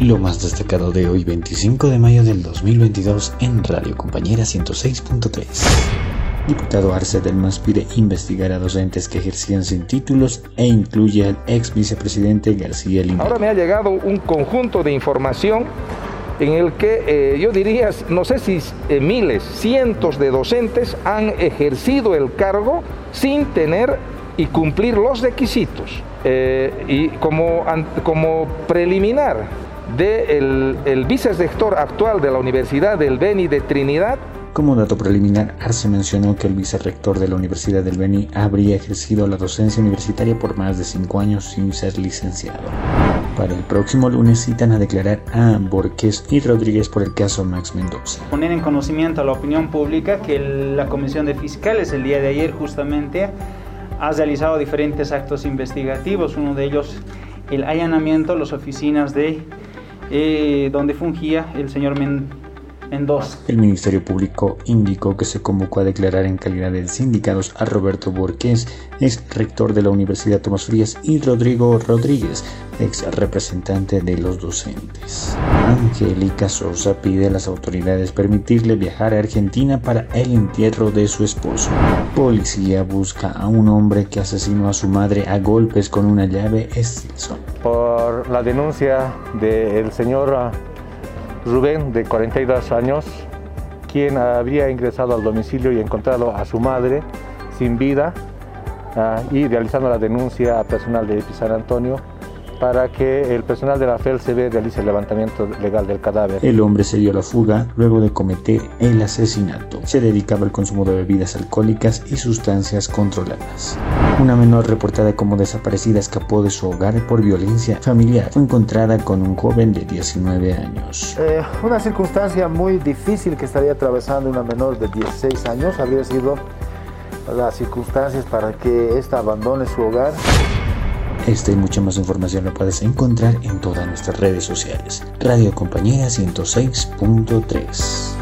Lo más destacado de hoy 25 de mayo del 2022 en Radio Compañera 106.3. Diputado Arce del MAS pide investigar a docentes que ejercían sin títulos e incluye al ex vicepresidente García Lima. Ahora me ha llegado un conjunto de información en el que eh, yo diría, no sé si eh, miles, cientos de docentes han ejercido el cargo sin tener y cumplir los requisitos. Eh, y como, como preliminar del de el vicerrector actual de la Universidad del Beni de Trinidad, como dato preliminar, Arce mencionó que el vicerrector de la Universidad del Beni habría ejercido la docencia universitaria por más de cinco años sin ser licenciado. Para el próximo lunes citan a declarar a Borges y Rodríguez por el caso Max Mendoza. Poner en conocimiento a la opinión pública que la Comisión de Fiscales el día de ayer justamente ha realizado diferentes actos investigativos, uno de ellos el allanamiento a las oficinas de eh, donde fungía el señor Mendoza el Ministerio Público indicó que se convocó a declarar en calidad de sindicados a Roberto Borges, ex rector de la Universidad Tomás Frías, y Rodrigo Rodríguez, ex representante de los docentes. Angélica Sosa pide a las autoridades permitirle viajar a Argentina para el entierro de su esposo. Policía busca a un hombre que asesinó a su madre a golpes con una llave Stilson. Por la denuncia del señor Rubén, de 42 años, quien había ingresado al domicilio y encontrado a su madre sin vida ah, y realizando la denuncia personal de San Antonio para que el personal de la FELCB realice el levantamiento legal del cadáver. El hombre se dio la fuga luego de cometer el asesinato. Se dedicaba al consumo de bebidas alcohólicas y sustancias controladas. Una menor reportada como desaparecida escapó de su hogar por violencia familiar. Fue encontrada con un joven de 19 años. Eh, una circunstancia muy difícil que estaría atravesando una menor de 16 años habría sido las circunstancias para que ésta abandone su hogar. Esta y mucha más información la puedes encontrar en todas nuestras redes sociales. Radio Compañera 106.3.